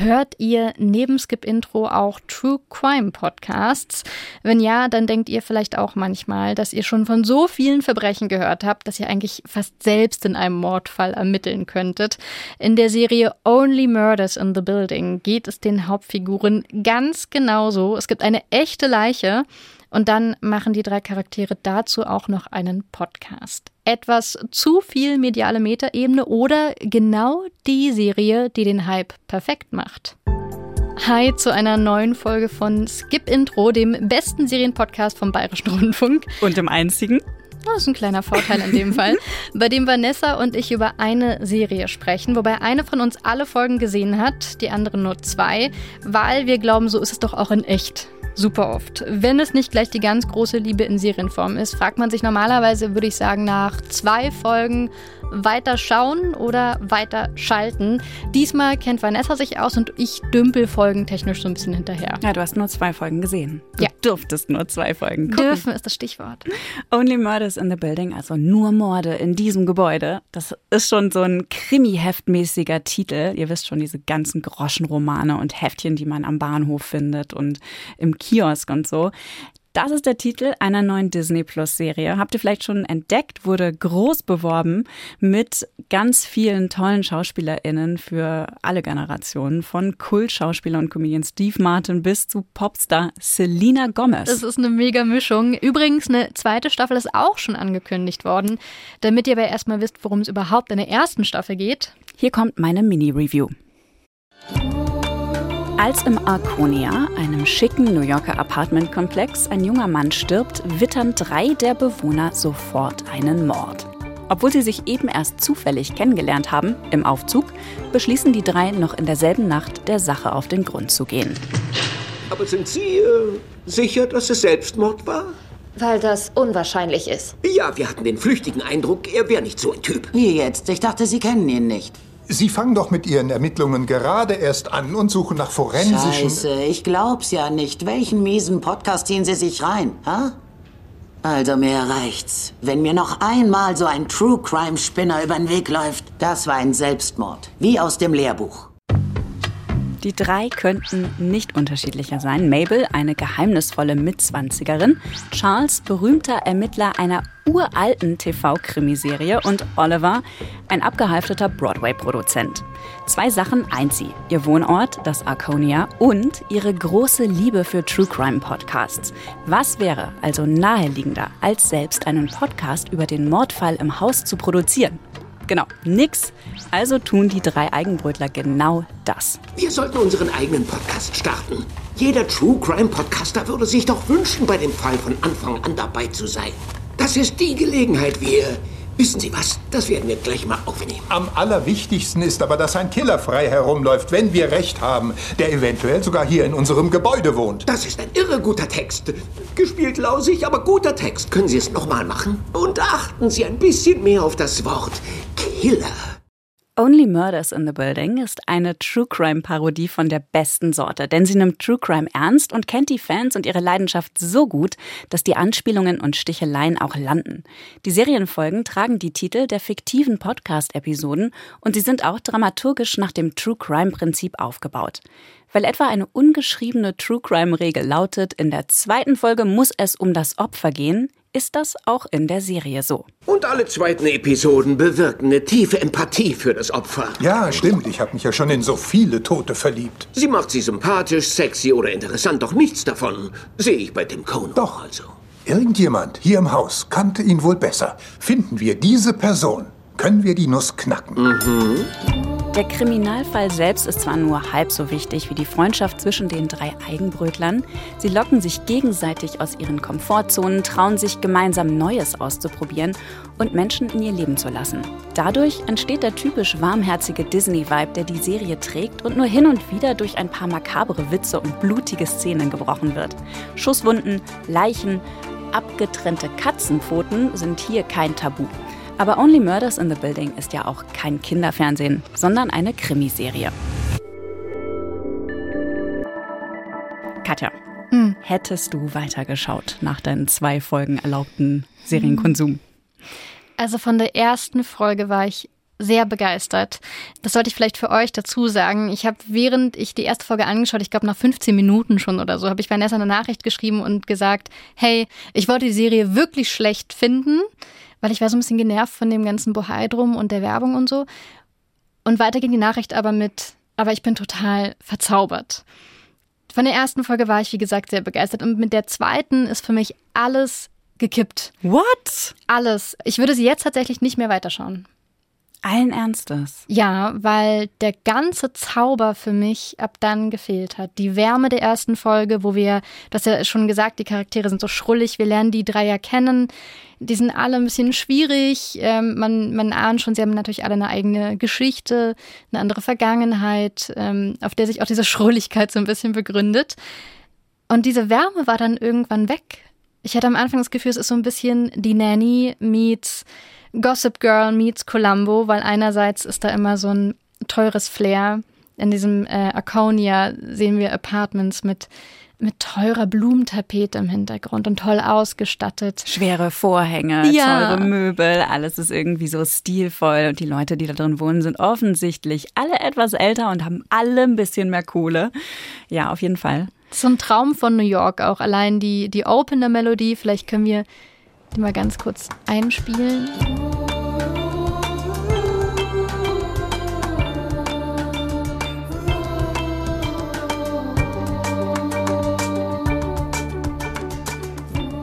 Hört ihr neben Skip Intro auch True Crime Podcasts? Wenn ja, dann denkt ihr vielleicht auch manchmal, dass ihr schon von so vielen Verbrechen gehört habt, dass ihr eigentlich fast selbst in einem Mordfall ermitteln könntet. In der Serie Only Murders in the Building geht es den Hauptfiguren ganz genauso. Es gibt eine echte Leiche und dann machen die drei Charaktere dazu auch noch einen Podcast. Etwas zu viel mediale Metaebene oder genau die Serie, die den Hype perfekt macht. Hi zu einer neuen Folge von Skip Intro, dem besten Serienpodcast vom Bayerischen Rundfunk. Und dem einzigen. Das ist ein kleiner Vorteil in dem Fall, bei dem Vanessa und ich über eine Serie sprechen, wobei eine von uns alle Folgen gesehen hat, die andere nur zwei, weil wir glauben, so ist es doch auch in echt super oft. Wenn es nicht gleich die ganz große Liebe in Serienform ist, fragt man sich normalerweise, würde ich sagen, nach zwei Folgen weiter schauen oder weiter schalten. Diesmal kennt Vanessa sich aus und ich dümpel folgentechnisch so ein bisschen hinterher. Ja, du hast nur zwei Folgen gesehen. Du ja. durftest nur zwei Folgen gucken. Dürfen ist das Stichwort. Only Murders in the Building, also nur Morde in diesem Gebäude. Das ist schon so ein Krimi-Heftmäßiger Titel. Ihr wisst schon, diese ganzen Groschenromane und Heftchen, die man am Bahnhof findet und im Kiosk und so. Das ist der Titel einer neuen Disney Plus Serie. Habt ihr vielleicht schon entdeckt, wurde groß beworben mit ganz vielen tollen SchauspielerInnen für alle Generationen. Von Kult-Schauspieler und Comedian Steve Martin bis zu Popstar Selena Gomez. Das ist eine mega Mischung. Übrigens, eine zweite Staffel ist auch schon angekündigt worden. Damit ihr aber erstmal wisst, worum es überhaupt in der ersten Staffel geht. Hier kommt meine Mini-Review. Als im Arconia, einem schicken New Yorker Apartmentkomplex, ein junger Mann stirbt, wittern drei der Bewohner sofort einen Mord. Obwohl sie sich eben erst zufällig kennengelernt haben, im Aufzug, beschließen die drei noch in derselben Nacht der Sache auf den Grund zu gehen. Aber sind Sie äh, sicher, dass es Selbstmord war? Weil das unwahrscheinlich ist. Ja, wir hatten den flüchtigen Eindruck, er wäre nicht so ein Typ. Wie jetzt? Ich dachte, Sie kennen ihn nicht. Sie fangen doch mit Ihren Ermittlungen gerade erst an und suchen nach forensischen... Scheiße, ich glaub's ja nicht. Welchen miesen Podcast ziehen Sie sich rein, ha? Also mir reicht's. Wenn mir noch einmal so ein True Crime Spinner über den Weg läuft, das war ein Selbstmord, wie aus dem Lehrbuch. Die drei könnten nicht unterschiedlicher sein. Mabel, eine geheimnisvolle Mitzwanzigerin, Charles, berühmter Ermittler einer uralten TV-Krimiserie und Oliver, ein abgehalfterter Broadway-Produzent. Zwei Sachen eint sie, ihr Wohnort, das Arconia, und ihre große Liebe für True Crime Podcasts. Was wäre also naheliegender, als selbst einen Podcast über den Mordfall im Haus zu produzieren? Genau, nix. Also tun die drei Eigenbrötler genau das. Wir sollten unseren eigenen Podcast starten. Jeder True Crime Podcaster würde sich doch wünschen, bei dem Fall von Anfang an dabei zu sein. Das ist die Gelegenheit, wir Wissen Sie was? Das werden wir gleich mal aufnehmen. Am allerwichtigsten ist aber, dass ein Killer frei herumläuft, wenn wir recht haben, der eventuell sogar hier in unserem Gebäude wohnt. Das ist ein irre guter Text. Gespielt lausig, aber guter Text. Können Sie es nochmal machen? Und achten Sie ein bisschen mehr auf das Wort Killer. Only Murders in the Building ist eine True Crime Parodie von der besten Sorte, denn sie nimmt True Crime ernst und kennt die Fans und ihre Leidenschaft so gut, dass die Anspielungen und Sticheleien auch landen. Die Serienfolgen tragen die Titel der fiktiven Podcast-Episoden und sie sind auch dramaturgisch nach dem True Crime Prinzip aufgebaut. Weil etwa eine ungeschriebene True Crime Regel lautet, in der zweiten Folge muss es um das Opfer gehen, ist das auch in der Serie so. Und alle zweiten Episoden bewirken eine tiefe Empathie für das Opfer. Ja, stimmt. Ich habe mich ja schon in so viele Tote verliebt. Sie macht sie sympathisch, sexy oder interessant, doch nichts davon sehe ich bei Tim Cohn. Doch, also. Irgendjemand hier im Haus kannte ihn wohl besser. Finden wir diese Person, können wir die Nuss knacken. Mhm. Der Kriminalfall selbst ist zwar nur halb so wichtig wie die Freundschaft zwischen den drei Eigenbrötlern. Sie locken sich gegenseitig aus ihren Komfortzonen, trauen sich gemeinsam Neues auszuprobieren und Menschen in ihr Leben zu lassen. Dadurch entsteht der typisch warmherzige Disney-Vibe, der die Serie trägt und nur hin und wieder durch ein paar makabere Witze und blutige Szenen gebrochen wird. Schusswunden, Leichen, abgetrennte Katzenpfoten sind hier kein Tabu. Aber Only Murders in the Building ist ja auch kein Kinderfernsehen, sondern eine Krimiserie. Katja, hm. hättest du weitergeschaut nach deinen zwei Folgen erlaubten Serienkonsum? Also von der ersten Folge war ich sehr begeistert. Das sollte ich vielleicht für euch dazu sagen. Ich habe, während ich die erste Folge angeschaut, ich glaube nach 15 Minuten schon oder so, habe ich Vanessa eine Nachricht geschrieben und gesagt, hey, ich wollte die Serie wirklich schlecht finden, weil ich war so ein bisschen genervt von dem ganzen Bohai drum und der Werbung und so. Und weiter ging die Nachricht aber mit, aber ich bin total verzaubert. Von der ersten Folge war ich, wie gesagt, sehr begeistert. Und mit der zweiten ist für mich alles gekippt. What? Alles. Ich würde sie jetzt tatsächlich nicht mehr weiterschauen. Allen Ernstes. Ja, weil der ganze Zauber für mich ab dann gefehlt hat. Die Wärme der ersten Folge, wo wir, du hast ja schon gesagt, die Charaktere sind so schrullig, wir lernen die drei ja kennen. Die sind alle ein bisschen schwierig. Ähm, man, man ahnt schon, sie haben natürlich alle eine eigene Geschichte, eine andere Vergangenheit, ähm, auf der sich auch diese Schrulligkeit so ein bisschen begründet. Und diese Wärme war dann irgendwann weg. Ich hatte am Anfang das Gefühl, es ist so ein bisschen die Nanny meets Gossip Girl meets Columbo, weil einerseits ist da immer so ein teures Flair. In diesem äh, Arconia sehen wir Apartments mit mit teurer Blumentapete im Hintergrund und toll ausgestattet. Schwere Vorhänge, ja. teure Möbel, alles ist irgendwie so stilvoll und die Leute, die da drin wohnen, sind offensichtlich alle etwas älter und haben alle ein bisschen mehr Kohle. Ja, auf jeden Fall. So ein Traum von New York auch. Allein die, die Opener-Melodie, vielleicht können wir die mal ganz kurz einspielen.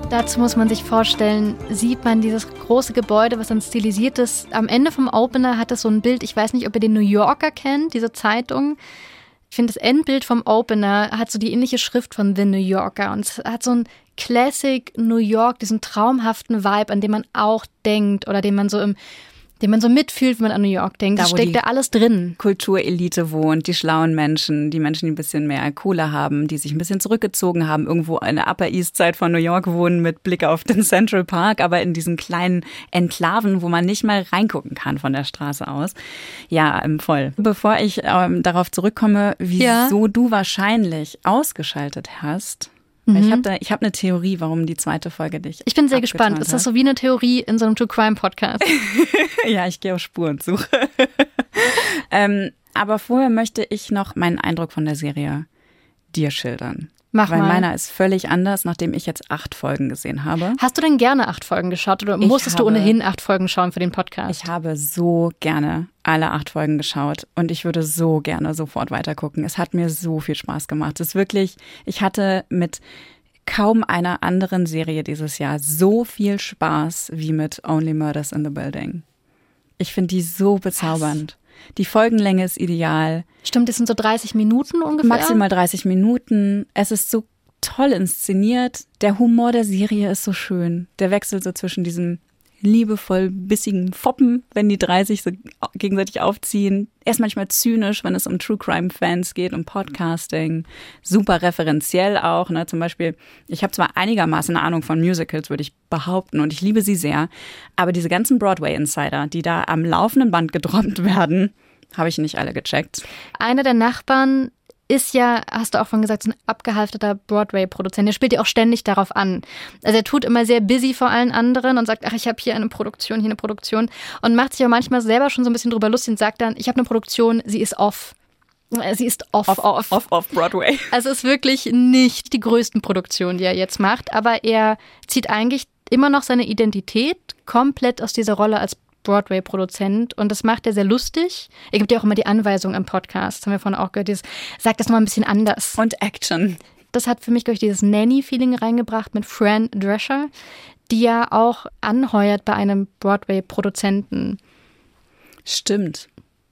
Dazu muss man sich vorstellen, sieht man dieses große Gebäude, was dann stilisiert ist. Am Ende vom Opener hat es so ein Bild, ich weiß nicht, ob ihr den New Yorker kennt, diese Zeitung. Ich finde, das Endbild vom Opener hat so die ähnliche Schrift von The New Yorker und es hat so ein Classic New York, diesen traumhaften Vibe, an dem man auch denkt oder den man so im den man so mitfühlt, wenn man an New York denkt. Da steckt da alles drin. Kulturelite wohnt, die schlauen Menschen, die Menschen, die ein bisschen mehr Kohle haben, die sich ein bisschen zurückgezogen haben, irgendwo in der Upper East Side von New York wohnen mit Blick auf den Central Park, aber in diesen kleinen Enklaven, wo man nicht mal reingucken kann von der Straße aus. Ja, ähm, voll. Bevor ich ähm, darauf zurückkomme, wieso ja. du wahrscheinlich ausgeschaltet hast, Mhm. Ich habe da, ich habe eine Theorie, warum die zweite Folge dich. Ich bin sehr gespannt. Ist das so wie eine Theorie in so einem True Crime Podcast? ja, ich gehe auf Spurensuche. ähm, aber vorher möchte ich noch meinen Eindruck von der Serie dir schildern. Mach Weil mal. meiner ist völlig anders, nachdem ich jetzt acht Folgen gesehen habe. Hast du denn gerne acht Folgen geschaut oder musstest habe, du ohnehin acht Folgen schauen für den Podcast? Ich habe so gerne alle acht Folgen geschaut und ich würde so gerne sofort weitergucken. Es hat mir so viel Spaß gemacht. Es ist wirklich, ich hatte mit kaum einer anderen Serie dieses Jahr so viel Spaß wie mit Only Murders in the Building. Ich finde die so bezaubernd. Die Folgenlänge ist ideal. Stimmt, es sind so 30 Minuten ungefähr. Maximal 30 Minuten. Es ist so toll inszeniert. Der Humor der Serie ist so schön. Der Wechsel so zwischen diesem liebevoll bissigen Foppen, wenn die drei sich so gegenseitig aufziehen. Er ist manchmal zynisch, wenn es um True Crime Fans geht, um Podcasting. Super referenziell auch. Ne? Zum Beispiel, ich habe zwar einigermaßen eine Ahnung von Musicals, würde ich behaupten, und ich liebe sie sehr, aber diese ganzen Broadway-Insider, die da am laufenden Band gedroppt werden, habe ich nicht alle gecheckt. Einer der Nachbarn ist ja, hast du auch von gesagt, so ein abgehalfterter Broadway-Produzent. Der spielt ja auch ständig darauf an. Also er tut immer sehr busy vor allen anderen und sagt, ach, ich habe hier eine Produktion, hier eine Produktion und macht sich auch manchmal selber schon so ein bisschen drüber lustig und sagt dann, ich habe eine Produktion, sie ist off. Sie ist off, off, off. Off, off Broadway. Also es ist wirklich nicht die größten Produktionen, die er jetzt macht, aber er zieht eigentlich immer noch seine Identität komplett aus dieser Rolle als Broadway-Produzent und das macht er sehr lustig. Er gibt ja auch immer die Anweisung im Podcast, haben wir vorhin auch gehört, dieses, sagt das mal ein bisschen anders. Und Action. Das hat für mich, glaube ich, dieses Nanny-Feeling reingebracht mit Fran Drescher, die ja auch anheuert bei einem Broadway-Produzenten. Stimmt.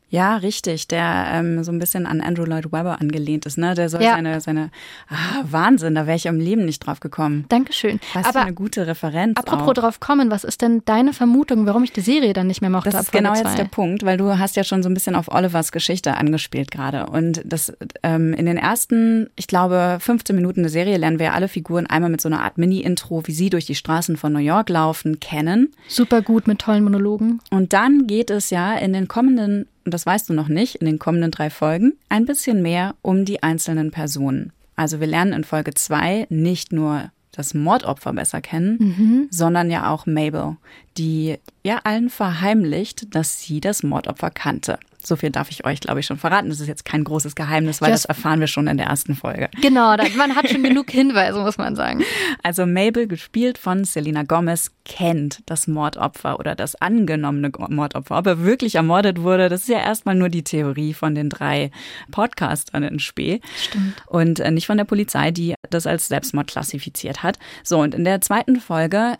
Ja, richtig, der ähm, so ein bisschen an Andrew Lloyd Webber angelehnt ist, ne? Der soll ja. seine, seine ah, Wahnsinn, da wäre ich im Leben nicht drauf gekommen. Dankeschön. Was Aber für eine gute Referenz. Apropos auch. drauf kommen, was ist denn deine Vermutung, warum ich die Serie dann nicht mehr mochte? Das ist genau zwei? jetzt der Punkt, weil du hast ja schon so ein bisschen auf Olivers Geschichte angespielt gerade. Und das ähm, in den ersten, ich glaube, 15 Minuten der Serie lernen wir alle Figuren einmal mit so einer Art Mini-Intro, wie sie durch die Straßen von New York laufen, kennen. Super gut mit tollen Monologen. Und dann geht es ja in den kommenden und das weißt du noch nicht, in den kommenden drei Folgen ein bisschen mehr um die einzelnen Personen. Also wir lernen in Folge zwei nicht nur das Mordopfer besser kennen, mhm. sondern ja auch Mabel, die ja allen verheimlicht, dass sie das Mordopfer kannte. So viel darf ich euch, glaube ich, schon verraten. Das ist jetzt kein großes Geheimnis, weil das, das erfahren wir schon in der ersten Folge. Genau, man hat schon genug Hinweise, muss man sagen. Also Mabel, gespielt von Selena Gomez, kennt das Mordopfer oder das angenommene Mordopfer. Ob er wirklich ermordet wurde, das ist ja erstmal nur die Theorie von den drei Podcastern in Spee. Stimmt. Und äh, nicht von der Polizei, die das als Selbstmord klassifiziert hat. So, und in der zweiten Folge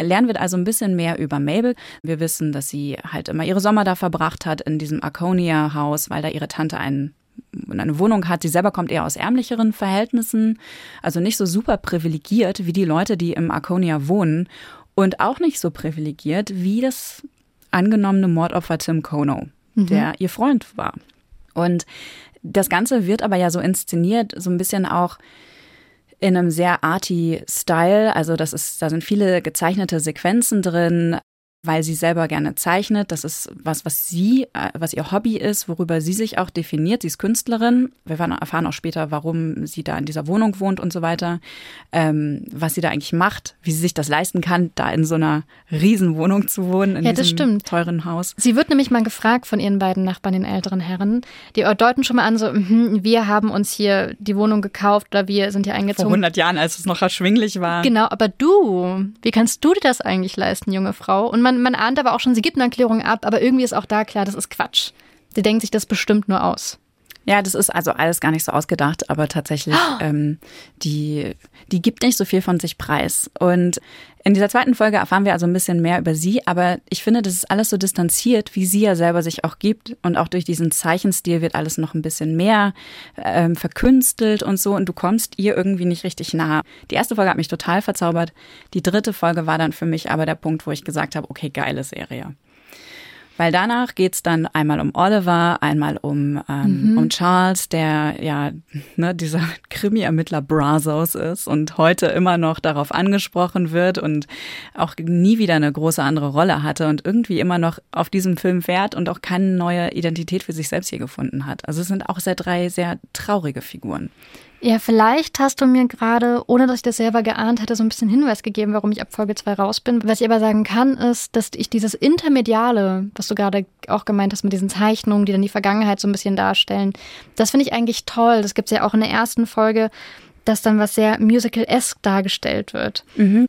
lernen wir also ein bisschen mehr über Mabel. Wir wissen, dass sie halt immer ihre Sommer da verbracht hat in diesem Arconia-Haus, weil da ihre Tante einen eine Wohnung hat. Sie selber kommt eher aus ärmlicheren Verhältnissen, also nicht so super privilegiert wie die Leute, die im Arconia wohnen und auch nicht so privilegiert wie das angenommene Mordopfer Tim Kono, mhm. der ihr Freund war. Und das Ganze wird aber ja so inszeniert, so ein bisschen auch in einem sehr arty Style. Also das ist, da sind viele gezeichnete Sequenzen drin weil sie selber gerne zeichnet. Das ist was, was sie, äh, was ihr Hobby ist, worüber sie sich auch definiert. Sie ist Künstlerin. Wir erfahren auch später, warum sie da in dieser Wohnung wohnt und so weiter. Ähm, was sie da eigentlich macht, wie sie sich das leisten kann, da in so einer Riesenwohnung zu wohnen, in ja, diesem stimmt. teuren Haus. Sie wird nämlich mal gefragt von ihren beiden Nachbarn, den älteren Herren. Die deuten schon mal an, so, mh, wir haben uns hier die Wohnung gekauft oder wir sind hier eingezogen. Vor 100 Jahren, als es noch erschwinglich war. Genau, aber du, wie kannst du dir das eigentlich leisten, junge Frau? Und man, man ahnt aber auch schon, sie gibt eine Erklärung ab, aber irgendwie ist auch da klar, das ist Quatsch. Sie denkt sich das bestimmt nur aus. Ja, das ist also alles gar nicht so ausgedacht, aber tatsächlich, oh. ähm, die, die gibt nicht so viel von sich preis. Und in dieser zweiten Folge erfahren wir also ein bisschen mehr über sie, aber ich finde, das ist alles so distanziert, wie sie ja selber sich auch gibt. Und auch durch diesen Zeichenstil wird alles noch ein bisschen mehr ähm, verkünstelt und so. Und du kommst ihr irgendwie nicht richtig nah. Die erste Folge hat mich total verzaubert. Die dritte Folge war dann für mich aber der Punkt, wo ich gesagt habe, okay, geile Serie. Weil danach geht's dann einmal um Oliver, einmal um, ähm, mhm. um Charles, der ja ne, dieser Krimi-Ermittler Brazos ist und heute immer noch darauf angesprochen wird und auch nie wieder eine große andere Rolle hatte und irgendwie immer noch auf diesem Film fährt und auch keine neue Identität für sich selbst hier gefunden hat. Also es sind auch sehr drei sehr traurige Figuren. Ja, vielleicht hast du mir gerade, ohne dass ich das selber geahnt hätte, so ein bisschen Hinweis gegeben, warum ich ab Folge 2 raus bin. Was ich aber sagen kann, ist, dass ich dieses Intermediale, was du gerade auch gemeint hast mit diesen Zeichnungen, die dann die Vergangenheit so ein bisschen darstellen, das finde ich eigentlich toll. Das gibt es ja auch in der ersten Folge dass dann was sehr musical-esque dargestellt wird. Mhm.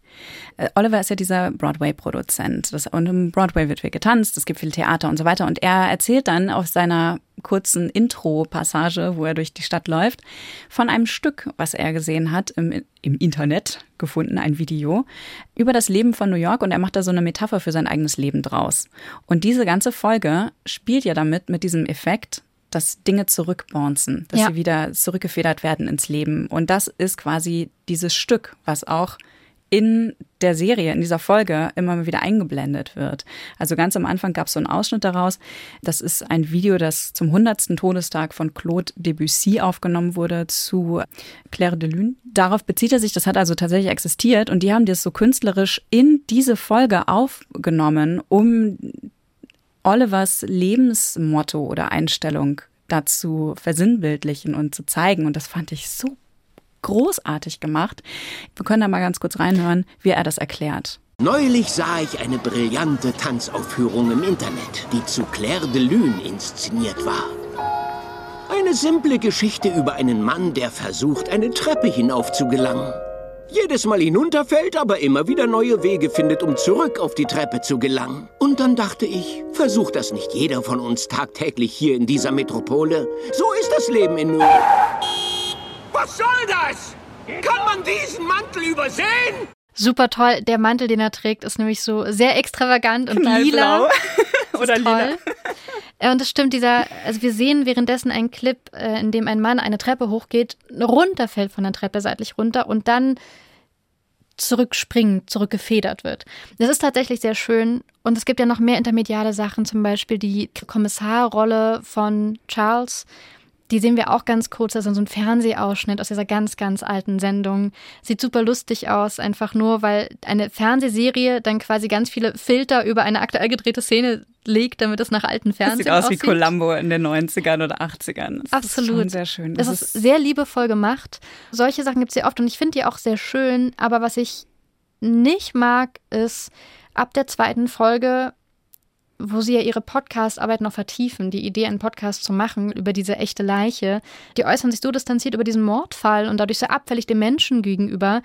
Äh, Oliver ist ja dieser Broadway-Produzent. Und im Broadway wird viel getanzt, es gibt viel Theater und so weiter. Und er erzählt dann auf seiner kurzen Intro-Passage, wo er durch die Stadt läuft, von einem Stück, was er gesehen hat, im, im Internet gefunden, ein Video, über das Leben von New York und er macht da so eine Metapher für sein eigenes Leben draus. Und diese ganze Folge spielt ja damit mit diesem Effekt, dass Dinge zurückbouncen, dass ja. sie wieder zurückgefedert werden ins Leben. Und das ist quasi dieses Stück, was auch in der Serie, in dieser Folge immer wieder eingeblendet wird. Also ganz am Anfang gab es so einen Ausschnitt daraus. Das ist ein Video, das zum 100. Todestag von Claude Debussy aufgenommen wurde zu Claire de Lune. Darauf bezieht er sich, das hat also tatsächlich existiert und die haben das so künstlerisch in diese Folge aufgenommen, um Olivers Lebensmotto oder Einstellung dazu versinnbildlichen und zu zeigen. Und das fand ich so großartig gemacht. Wir können da mal ganz kurz reinhören, wie er das erklärt. Neulich sah ich eine brillante Tanzaufführung im Internet, die zu Claire de Lune inszeniert war. Eine simple Geschichte über einen Mann, der versucht, eine Treppe hinauf zu gelangen jedes Mal hinunterfällt, aber immer wieder neue Wege findet, um zurück auf die Treppe zu gelangen. Und dann dachte ich, versucht das nicht jeder von uns tagtäglich hier in dieser Metropole? So ist das Leben in New York. Was soll das? Kann man diesen Mantel übersehen? Super toll. Der Mantel, den er trägt, ist nämlich so sehr extravagant und lila. Oder lila. Äh, und es stimmt, dieser, also wir sehen währenddessen einen Clip, äh, in dem ein Mann eine Treppe hochgeht, runterfällt von der Treppe seitlich runter und dann zurückspringt, zurückgefedert wird. Das ist tatsächlich sehr schön. Und es gibt ja noch mehr intermediale Sachen, zum Beispiel die Kommissarrolle von Charles, Die sehen wir auch ganz kurz, also so ein Fernsehausschnitt aus dieser ganz, ganz alten Sendung. Sieht super lustig aus, einfach nur, weil eine Fernsehserie dann quasi ganz viele Filter über eine aktuell gedrehte Szene legt, damit es nach alten Fernsehen Sieht aus wie Columbo in den 90ern oder 80ern. Das Absolut. Ist schon sehr schön. Das, ist sehr liebevoll gemacht. Solche Sachen gibt es sehr oft und ich finde die auch sehr schön. Aber was ich nicht mag, ist ab der zweiten Folge wo sie ja ihre Podcast-Arbeit noch vertiefen, die Idee, einen Podcast zu machen über diese echte Leiche. Die äußern sich so distanziert über diesen Mordfall und dadurch so abfällig dem Menschen gegenüber.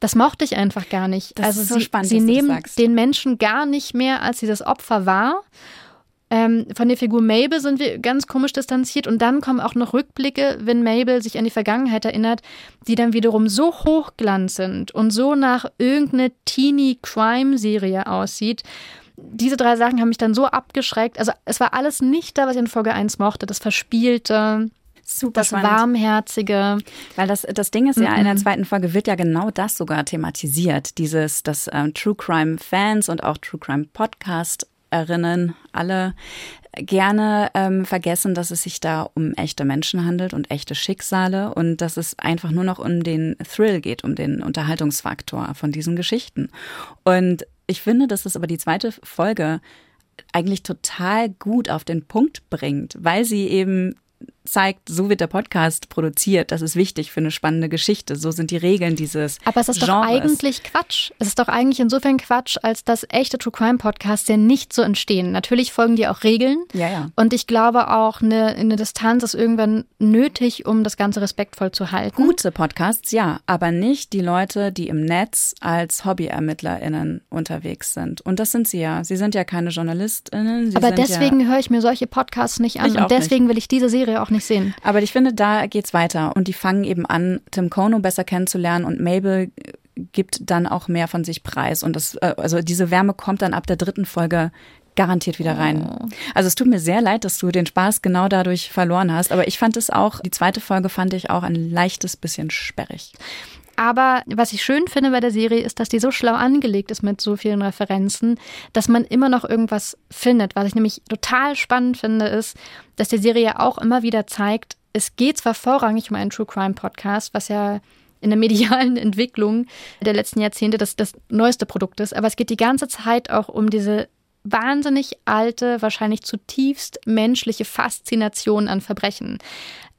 Das mochte ich einfach gar nicht. Das also ist so sie, spannend, sie nehmen den Menschen gar nicht mehr, als sie das Opfer war. Ähm, von der Figur Mabel sind wir ganz komisch distanziert und dann kommen auch noch Rückblicke, wenn Mabel sich an die Vergangenheit erinnert, die dann wiederum so hochglanz sind und so nach irgendeiner Teenie-Crime-Serie aussieht. Diese drei Sachen haben mich dann so abgeschreckt. Also es war alles nicht da, was ich in Folge 1 mochte. Das Verspielte, super das spannend. Warmherzige. Weil das, das Ding ist ja, in Mhm. der zweiten Folge wird ja genau das sogar thematisiert. Dieses, dass ähm, True Crime Fans und auch True Crime Podcasterinnen alle gerne ähm, vergessen, dass es sich da um echte Menschen handelt und echte Schicksale und dass es einfach nur noch um den Thrill geht, um den Unterhaltungsfaktor von diesen Geschichten. Und ich finde, dass es aber die zweite Folge eigentlich total gut auf den Punkt bringt, weil sie eben zeigt, so wird der Podcast produziert. Das ist wichtig für eine spannende Geschichte. So sind die Regeln dieses Aber es ist doch Genres. eigentlich Quatsch. Es ist doch eigentlich insofern Quatsch, als dass echte True Crime Podcasts ja nicht so entstehen. Natürlich folgen die auch Regeln. Ja, ja. Und ich glaube auch, eine, eine Distanz ist irgendwann nötig, um das Ganze respektvoll zu halten. Gute Podcasts, ja, aber nicht die Leute, die im Netz als HobbyermittlerInnen unterwegs sind. Und das sind sie ja. Sie sind ja keine JournalistInnen. Aber deswegen Ja, höre ich mir solche Podcasts nicht an. Ich Und deswegen will ich diese Serie auch nicht sehen. aber ich finde, da geht's weiter. Und die fangen eben an, Tim Kono besser kennenzulernen und Mabel gibt dann auch mehr von sich preis. Und das, äh, also diese Wärme kommt dann ab der dritten Folge garantiert wieder rein. Oh. Also es tut mir sehr leid, dass du den Spaß genau dadurch verloren hast. Aber ich fand es auch, die zweite Folge fand ich auch ein leichtes bisschen sperrig. Aber was ich schön finde bei der Serie ist, dass die so schlau angelegt ist mit so vielen Referenzen, dass man immer noch irgendwas findet. Was ich nämlich total spannend finde, ist, dass die Serie ja auch immer wieder zeigt, es geht zwar vorrangig um einen True Crime Podcast, was ja in der medialen Entwicklung der letzten Jahrzehnte das, das neueste Produkt ist, aber es geht die ganze Zeit auch um diese wahnsinnig alte, wahrscheinlich zutiefst menschliche Faszination an Verbrechen.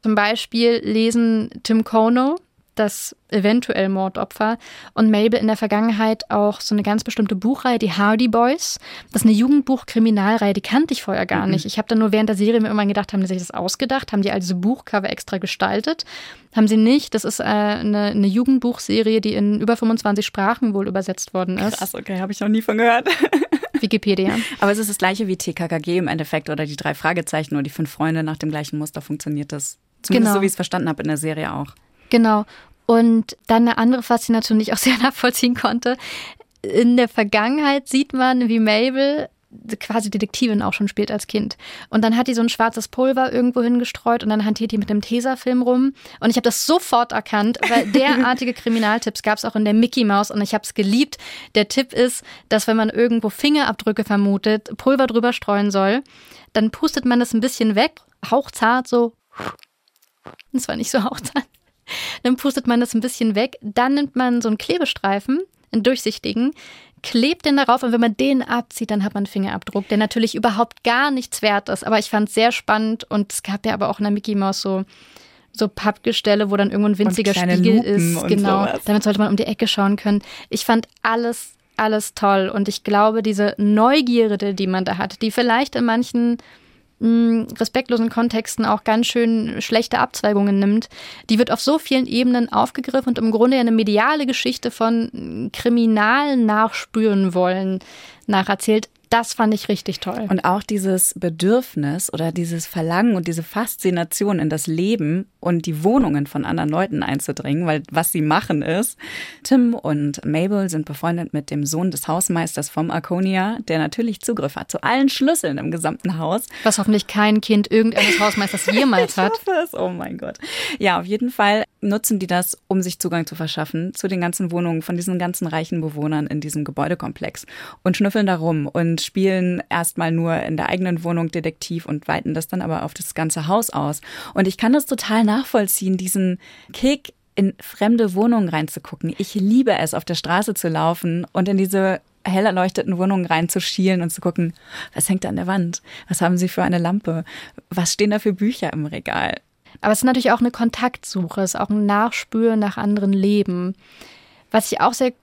Zum Beispiel lesen Tim Kono, das eventuell Mordopfer, und Mabel in der Vergangenheit auch so eine ganz bestimmte Buchreihe, die Hardy Boys. Das ist eine Jugendbuch-Kriminalreihe, die kannte ich vorher gar nicht. Ich habe dann nur während der Serie mir irgendwann gedacht, haben die sich das ausgedacht? Haben die also Buchcover extra gestaltet? Haben sie nicht. Das ist äh, eine, eine Jugendbuchserie, die in über 25 Sprachen wohl übersetzt worden ist. Krass, okay, habe ich noch nie von gehört. Wikipedia. Aber es ist das gleiche wie TKKG im Endeffekt oder die drei Fragezeichen oder die fünf Freunde nach dem gleichen Muster funktioniert das. Zumindest Genau. so, wie ich es verstanden habe in der Serie auch. Genau. Und dann eine andere Faszination, die ich auch sehr nachvollziehen konnte. In der Vergangenheit sieht man, wie Mabel quasi Detektivin auch schon spielt als Kind. Und dann hat die so ein schwarzes Pulver irgendwo hingestreut und dann hantiert die mit einem Tesafilm rum. Und ich habe das sofort erkannt, weil derartige Kriminaltipps gab es auch in der Mickey Mouse und ich habe es geliebt. Der Tipp ist, dass wenn man irgendwo Fingerabdrücke vermutet, Pulver drüber streuen soll, dann pustet man das ein bisschen weg, hauchzart so. Das war nicht so hauchzart. Dann pustet man das ein bisschen weg. Dann nimmt man so einen Klebestreifen, einen durchsichtigen, klebt den darauf und wenn man den abzieht, dann hat man einen Fingerabdruck, der natürlich überhaupt gar nichts wert ist. Aber ich fand es sehr spannend und es gab ja aber auch in der Mickey Mouse so, so Pappgestelle, wo dann irgendwo ein winziger Spiegel Lupen ist. Genau. sowas. Damit sollte man um die Ecke schauen können. Ich fand alles, alles toll und ich glaube, diese Neugierde, die man da hat, die vielleicht in manchen respektlosen Kontexten auch ganz schön schlechte Abzweigungen nimmt, die wird auf so vielen Ebenen aufgegriffen und im Grunde eine mediale Geschichte von mh, Kriminal nachspüren wollen nacherzählt. Das fand ich richtig toll. Und auch dieses Bedürfnis oder dieses Verlangen und diese Faszination in das Leben und die Wohnungen von anderen Leuten einzudringen, weil was sie machen ist, Tim und Mabel sind befreundet mit dem Sohn des Hausmeisters vom Arconia, der natürlich Zugriff hat zu allen Schlüsseln im gesamten Haus. Was hoffentlich kein Kind irgendeines Hausmeisters jemals hat. Ich hoffe es. Oh mein Gott. Ja, auf jeden Fall nutzen die das, um sich Zugang zu verschaffen zu den ganzen Wohnungen von diesen ganzen reichen Bewohnern in diesem Gebäudekomplex und schnüffeln da rum. Und spielen erstmal nur in der eigenen Wohnung Detektiv und weiten das dann aber auf das ganze Haus aus. Und ich kann das total nachvollziehen, diesen Kick in fremde Wohnungen reinzugucken. Ich liebe es, auf der Straße zu laufen und in diese hell erleuchteten Wohnungen reinzuschielen und zu gucken, was hängt da an der Wand? Was haben sie für eine Lampe? Was stehen da für Bücher im Regal? Aber es ist natürlich auch eine Kontaktsuche, es ist auch ein Nachspüren nach anderen Leben. Was ich auch sehr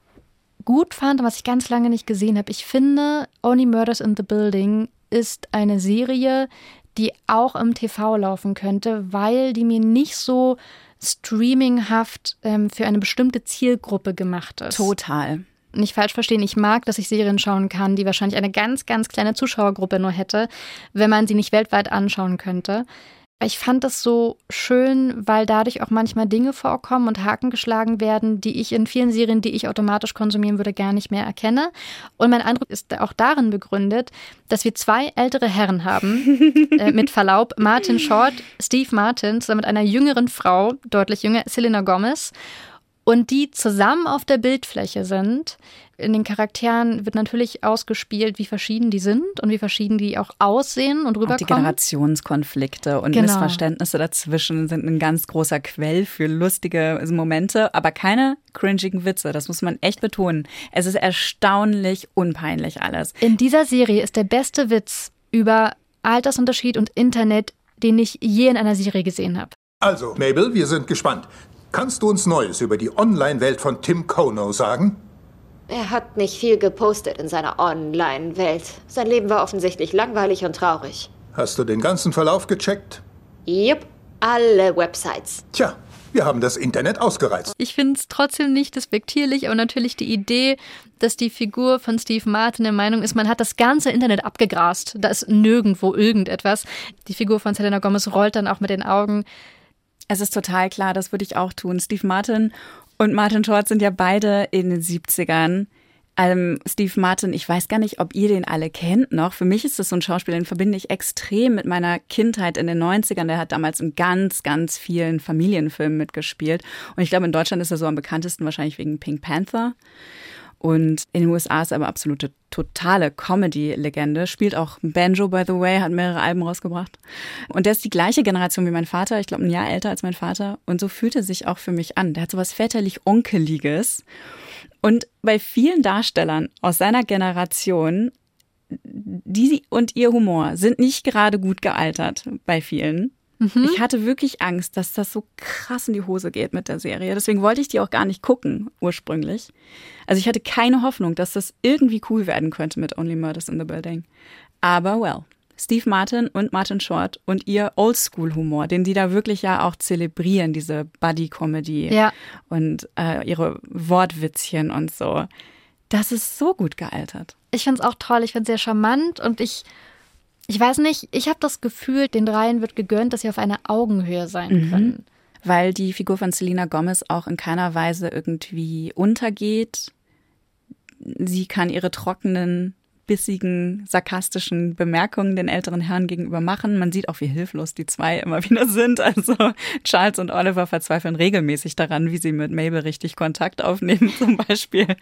gut fand und was ich ganz lange nicht gesehen habe, ich finde, Only Murders in the Building ist eine Serie, die auch im TV laufen könnte, weil die mir nicht so streaminghaft ähm, für eine bestimmte Zielgruppe gemacht ist. Total. Nicht falsch verstehen, ich mag, dass ich Serien schauen kann, die wahrscheinlich eine ganz, ganz kleine Zuschauergruppe nur hätte, wenn man sie nicht weltweit anschauen könnte. Ich fand das so schön, weil dadurch auch manchmal Dinge vorkommen und Haken geschlagen werden, die ich in vielen Serien, die ich automatisch konsumieren würde, gar nicht mehr erkenne. Und mein Eindruck ist auch darin begründet, dass wir zwei ältere Herren haben, äh, mit Verlaub, Martin Short, Steve Martin, zusammen mit einer jüngeren Frau, deutlich jünger, Selena Gomez und die zusammen auf der Bildfläche sind. In den Charakteren wird natürlich ausgespielt, wie verschieden die sind und wie verschieden die auch aussehen und rüberkommen. Auch die Generationskonflikte und genau. Missverständnisse dazwischen sind ein ganz großer Quell für lustige Momente, aber keine cringigen Witze. Das muss man echt betonen. Es ist erstaunlich unpeinlich alles. In dieser Serie ist der beste Witz über Altersunterschied und Internet, den ich je in einer Serie gesehen habe. Also, Mabel, wir sind gespannt. Kannst du uns Neues über die Online-Welt von Tim Kono sagen? Er hat nicht viel gepostet in seiner Online-Welt. Sein Leben war offensichtlich langweilig und traurig. Hast du den ganzen Verlauf gecheckt? Yep, alle Websites. Tja, wir haben das Internet ausgereizt. Ich finde es trotzdem nicht despektierlich, aber natürlich die Idee, dass die Figur von Steve Martin der Meinung ist, man hat das ganze Internet abgegrast. Da ist nirgendwo irgendetwas. Die Figur von Selena Gomez rollt dann auch mit den Augen. Es ist total klar, das würde ich auch tun. Steve Martin und Martin Short sind ja beide in den 70ern. Ähm, Steve Martin, ich weiß gar nicht, ob ihr den alle kennt noch. Für mich ist das so ein Schauspieler, den verbinde ich extrem mit meiner Kindheit in den 90ern. Der hat damals in ganz, ganz vielen Familienfilmen mitgespielt. Und ich glaube, in Deutschland ist er so am bekanntesten wahrscheinlich wegen Pink Panther. Und in den USA ist er aber absolute totale Comedy-Legende. Spielt auch Banjo, by the way, hat mehrere Alben rausgebracht. Und der ist die gleiche Generation wie mein Vater, ich glaube ein Jahr älter als mein Vater. Und so fühlt er sich auch für mich an. Der hat so was väterlich-onkeliges. Und bei vielen Darstellern aus seiner Generation, die und ihr Humor sind nicht gerade gut gealtert bei vielen. Mhm. Ich hatte wirklich Angst, dass das so krass in die Hose geht mit der Serie. Deswegen wollte ich die auch gar nicht gucken, ursprünglich. Also ich hatte keine Hoffnung, dass das irgendwie cool werden könnte mit Only Murders in the Building. Aber well. Steve Martin und Martin Short und ihr Oldschool-Humor, den die da wirklich ja auch zelebrieren, diese Buddy-Comedy ja. und äh, ihre Wortwitzchen und so. Das ist so gut gealtert. Ich finde es auch toll, ich finde es sehr charmant und ich ich weiß nicht, ich habe das Gefühl, den dreien wird gegönnt, dass sie auf einer Augenhöhe sein mhm. können. Weil die Figur von Selena Gomez auch in keiner Weise irgendwie untergeht. Sie kann ihre trockenen, bissigen, sarkastischen Bemerkungen den älteren Herren gegenüber machen. Man sieht auch, wie hilflos die zwei immer wieder sind. Also Charles und Oliver verzweifeln regelmäßig daran, wie sie mit Mabel richtig Kontakt aufnehmen, zum Beispiel.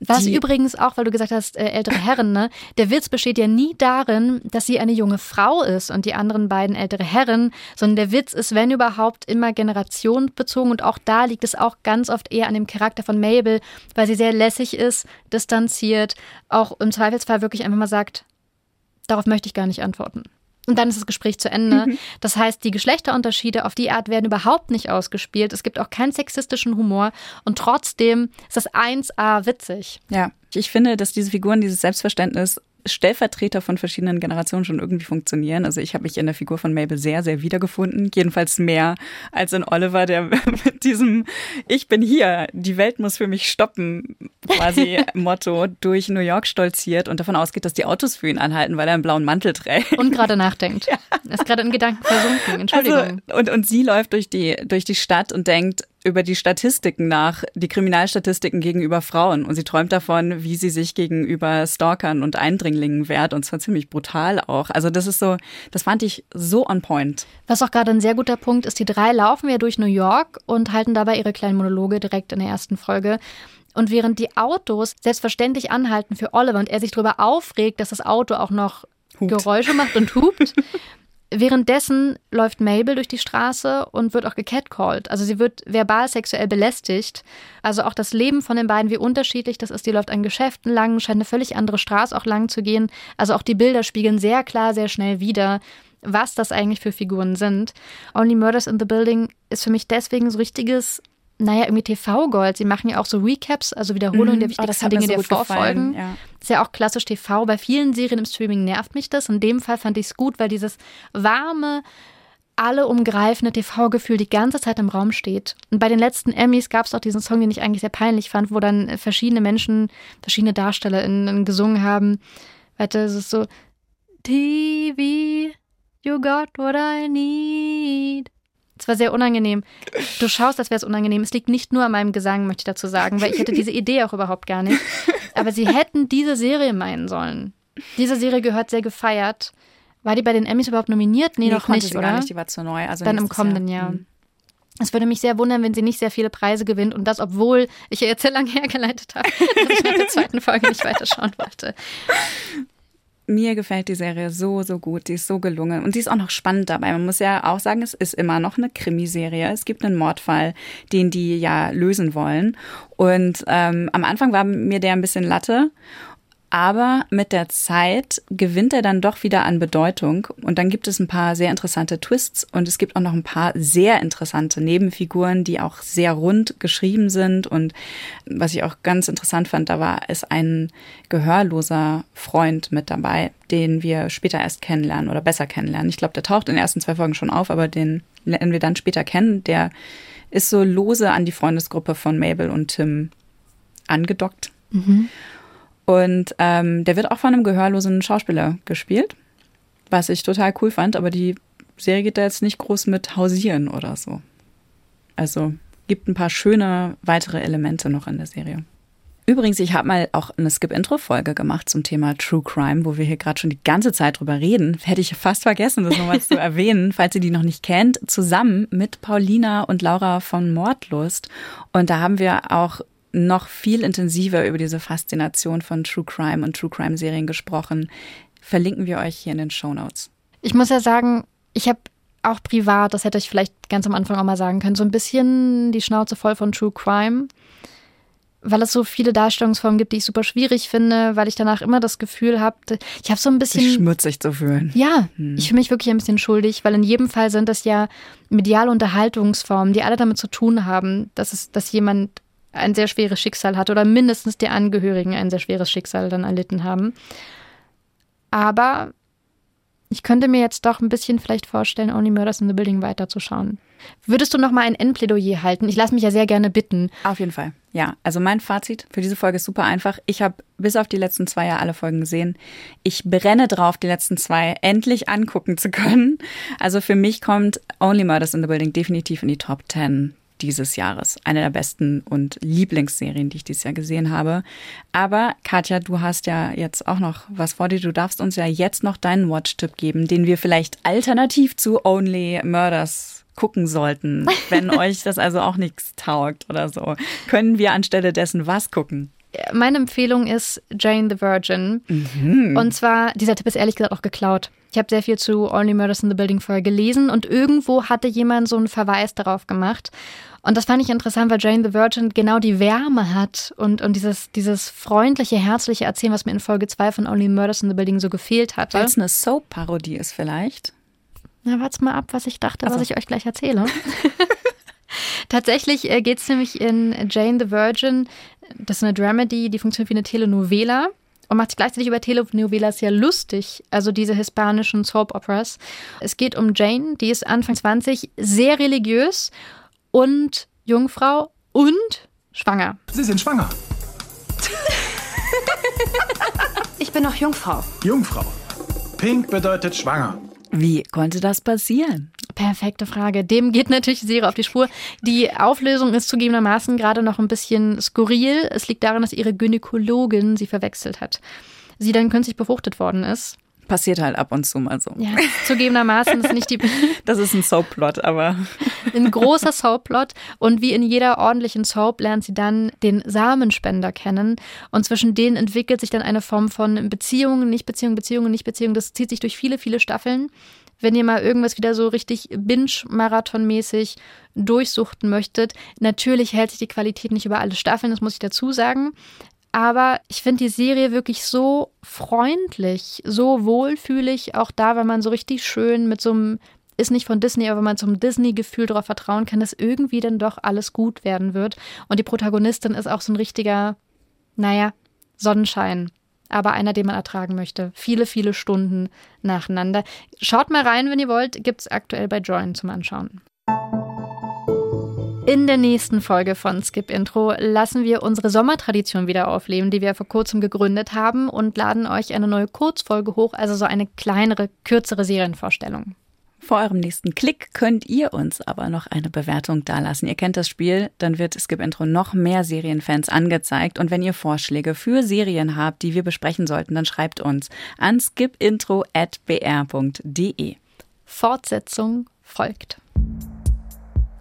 Was die, übrigens auch, weil du gesagt hast, äh, ältere Herren, ne? Der Witz besteht ja nie darin, dass sie eine junge Frau ist und die anderen beiden ältere Herren, sondern der Witz ist, wenn überhaupt, immer generationsbezogen und auch da liegt es auch ganz oft eher an dem Charakter von Mabel, weil sie sehr lässig ist, distanziert, auch im Zweifelsfall wirklich einfach mal sagt, darauf möchte ich gar nicht antworten. Und dann ist das Gespräch zu Ende. Mhm. Das heißt, die Geschlechterunterschiede auf die Art werden überhaupt nicht ausgespielt. Es gibt auch keinen sexistischen Humor. Und trotzdem ist das 1a witzig. Ja, ich finde, dass diese Figuren dieses Selbstverständnis Stellvertreter von verschiedenen Generationen schon irgendwie funktionieren. Also ich habe mich in der Figur von Mabel sehr, sehr wiedergefunden. Jedenfalls mehr als in Oliver, der mit diesem Ich bin hier, die Welt muss für mich stoppen quasi Motto durch New York stolziert und davon ausgeht, dass die Autos für ihn anhalten, weil er einen blauen Mantel trägt. Und gerade nachdenkt. Ja. Er ist gerade in Gedanken versunken. Entschuldigung. Also, und, und sie läuft durch die, durch die Stadt und denkt, über die Statistiken nach, die Kriminalstatistiken gegenüber Frauen. Und sie träumt davon, wie sie sich gegenüber Stalkern und Eindringlingen wehrt. Und zwar ziemlich brutal auch. Also das ist so, das fand ich so on point. Was auch gerade ein sehr guter Punkt ist, die drei laufen ja durch New York und halten dabei ihre kleinen Monologe direkt in der ersten Folge. Und während die Autos selbstverständlich anhalten für Oliver und er sich darüber aufregt, dass das Auto auch noch Hupt. Geräusche macht und hupt, Währenddessen läuft Mabel durch die Straße und wird auch gecatcalled. Also sie wird verbal sexuell belästigt. Also auch das Leben von den beiden, wie unterschiedlich das ist. Die läuft an Geschäften lang, scheint eine völlig andere Straße auch lang zu gehen. Also auch die Bilder spiegeln sehr klar, sehr schnell wider, was das eigentlich für Figuren sind. Only Murders in the Building ist für mich deswegen so richtiges naja, irgendwie TV-Gold. Sie machen ja auch so Recaps, also Wiederholungen mhm. der oh, wichtigsten oh, Dinge so der Vorfolgen. Ja. Ist ja auch klassisch TV. Bei vielen Serien im Streaming nervt mich das. In dem Fall fand ich es gut, weil dieses warme, alle umgreifende TV-Gefühl die ganze Zeit im Raum steht. Und bei den letzten Emmys gab es auch diesen Song, den ich eigentlich sehr peinlich fand, wo dann verschiedene Menschen, verschiedene DarstellerInnen gesungen haben. Du, es ist so TV, you got what I need. Es war sehr unangenehm. Du schaust, als wäre es unangenehm. Es liegt nicht nur an meinem Gesang, möchte ich dazu sagen, weil ich hätte diese Idee auch überhaupt gar nicht. Aber sie hätten diese Serie meinen sollen. Diese Serie gehört sehr gefeiert. War die bei den Emmys überhaupt nominiert? Nee, nee noch nicht, oder? Nicht, die war zu neu. Also Dann im kommenden Jahr. Jahr. Hm. Es würde mich sehr wundern, wenn sie nicht sehr viele Preise gewinnt und das, obwohl ich ja jetzt sehr lange hergeleitet habe, dass ich nach der zweiten Folge nicht weiterschauen wollte. Mir gefällt die Serie so, so gut. Die ist so gelungen. Und sie ist auch noch spannend dabei. Man muss ja auch sagen, es ist immer noch eine Krimiserie. Es gibt einen Mordfall, den die ja lösen wollen. Und ähm, am Anfang war mir der ein bisschen Latte. Aber mit der Zeit gewinnt er dann doch wieder an Bedeutung. Und dann gibt es ein paar sehr interessante Twists und es gibt auch noch ein paar sehr interessante Nebenfiguren, die auch sehr rund geschrieben sind. Und was ich auch ganz interessant fand, da war es ein gehörloser Freund mit dabei, den wir später erst kennenlernen oder besser kennenlernen. Ich glaube, der taucht in den ersten zwei Folgen schon auf, aber den lernen wir dann später kennen. Der ist so lose an die Freundesgruppe von Mabel und Tim angedockt. Mhm. Und ähm, der wird auch von einem gehörlosen Schauspieler gespielt, was ich total cool fand, aber die Serie geht da jetzt nicht groß mit hausieren oder so. Also gibt ein paar schöne weitere Elemente noch in der Serie. Übrigens, ich habe mal auch eine Skip-Intro-Folge gemacht zum Thema True Crime, wo wir hier gerade schon die ganze Zeit drüber reden. Hätte ich fast vergessen, das nochmal zu erwähnen, falls ihr die noch nicht kennt, zusammen mit Paulina und Laura von Mordlust. Und da haben wir auch noch viel intensiver über diese Faszination von True Crime und True Crime Serien gesprochen. Verlinken wir euch hier in den Show Notes. Ich muss ja sagen, ich habe auch privat, das hätte ich vielleicht ganz am Anfang auch mal sagen können, so ein bisschen die Schnauze voll von True Crime, weil es so viele Darstellungsformen gibt, die ich super schwierig finde, weil ich danach immer das Gefühl habe, ich habe so ein bisschen. Sich schmutzig zu fühlen. Ja, hm. ich fühle mich wirklich ein bisschen schuldig, weil in jedem Fall sind das ja mediale Unterhaltungsformen, die alle damit zu tun haben, dass es, dass jemand ein sehr schweres Schicksal hat oder mindestens die Angehörigen ein sehr schweres Schicksal dann erlitten haben. Aber ich könnte mir jetzt doch ein bisschen vielleicht vorstellen, Only Murders in the Building weiterzuschauen. Würdest du noch mal ein Endplädoyer halten? Ich lasse mich ja sehr gerne bitten. Auf jeden Fall. Ja, also mein Fazit für diese Folge ist super einfach. Ich habe bis auf die letzten zwei Jahre alle Folgen gesehen. Ich brenne drauf, die letzten zwei endlich angucken zu können. Also für mich kommt Only Murders in the Building definitiv in die Top 10 dieses Jahres. Eine der besten und Lieblingsserien, die ich dieses Jahr gesehen habe. Aber Katja, du hast ja jetzt auch noch was vor dir. Du darfst uns ja jetzt noch deinen Watch-Tipp geben, den wir vielleicht alternativ zu Only Murders gucken sollten, wenn euch das also auch nichts taugt oder so. Können wir anstelle dessen was gucken? Meine Empfehlung ist Jane the Virgin. Mhm. Und zwar, dieser Tipp ist ehrlich gesagt auch geklaut. Ich habe sehr viel zu Only Murders in the Building vorher gelesen und irgendwo hatte jemand so einen Verweis darauf gemacht. Und das fand ich interessant, weil Jane the Virgin genau die Wärme hat und, und dieses, dieses freundliche, herzliche Erzählen, was mir in Folge 2 von Only Murders in the Building so gefehlt hatte. Weil es eine Soap-Parodie ist vielleicht. Na, wart's mal ab, was ich dachte, also. was ich euch gleich erzähle. Tatsächlich äh, geht es nämlich in Jane the Virgin, das ist eine Dramedy, die funktioniert wie eine Telenovela und macht sich gleichzeitig über Telenovelas ja lustig, also diese hispanischen Soap Operas. Es geht um Jane, die ist Anfang 20, sehr religiös und Jungfrau und schwanger. Sie sind schwanger. ich bin noch Jungfrau. Jungfrau. Pink bedeutet schwanger. Wie konnte das passieren? Perfekte Frage. Dem geht natürlich Serie auf die Spur. Die Auflösung ist zugegebenermaßen gerade noch ein bisschen skurril. Es liegt daran, dass ihre Gynäkologin sie verwechselt hat. Sie dann künstlich befruchtet worden ist. passiert halt ab und zu mal so. Ja, zugegebenermaßen ist nicht die. das ist ein Soap-Plot, aber. Ein großer Soap-Plot. Und wie in jeder ordentlichen Soap lernt sie dann den Samenspender kennen. Und zwischen denen entwickelt sich dann eine Form von Beziehungen, nicht Beziehungen, Beziehungen, nicht Beziehungen. Das zieht sich durch viele, viele Staffeln. Wenn ihr mal irgendwas wieder so richtig Binge-Marathon-mäßig durchsuchten möchtet, natürlich hält sich die Qualität nicht über alle Staffeln, das muss ich dazu sagen. Aber ich finde die Serie wirklich so freundlich, so wohlfühlig, auch da, wenn man so richtig schön mit so einem, ist nicht von Disney, aber wenn man zum Disney-Gefühl darauf vertrauen kann, dass irgendwie dann doch alles gut werden wird. Und die Protagonistin ist auch so ein richtiger, naja, Sonnenschein. Aber einer, den man ertragen möchte. Viele, viele Stunden nacheinander. Schaut mal rein, wenn ihr wollt. Gibt es aktuell bei Join zum Anschauen. In der nächsten Folge von Skip Intro lassen wir unsere Sommertradition wieder aufleben, die wir vor kurzem gegründet haben und laden euch eine neue Kurzfolge hoch, also so eine kleinere, kürzere Serienvorstellung. Vor eurem nächsten Klick könnt ihr uns aber noch eine Bewertung dalassen. Ihr kennt das Spiel, dann wird Skip Intro noch mehr Serienfans angezeigt. Und wenn ihr Vorschläge für Serien habt, die wir besprechen sollten, dann schreibt uns an skipintro.br.de. Fortsetzung folgt.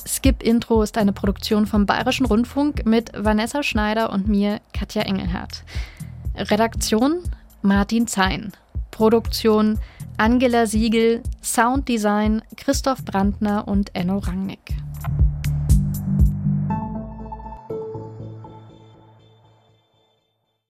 Skip Intro ist eine Produktion vom Bayerischen Rundfunk mit Vanessa Schneider und mir, Katja Engelhardt. Redaktion Martin Zein. Produktion Angela Siegel. Sounddesign Christoph Brandner und Enno Rangnick.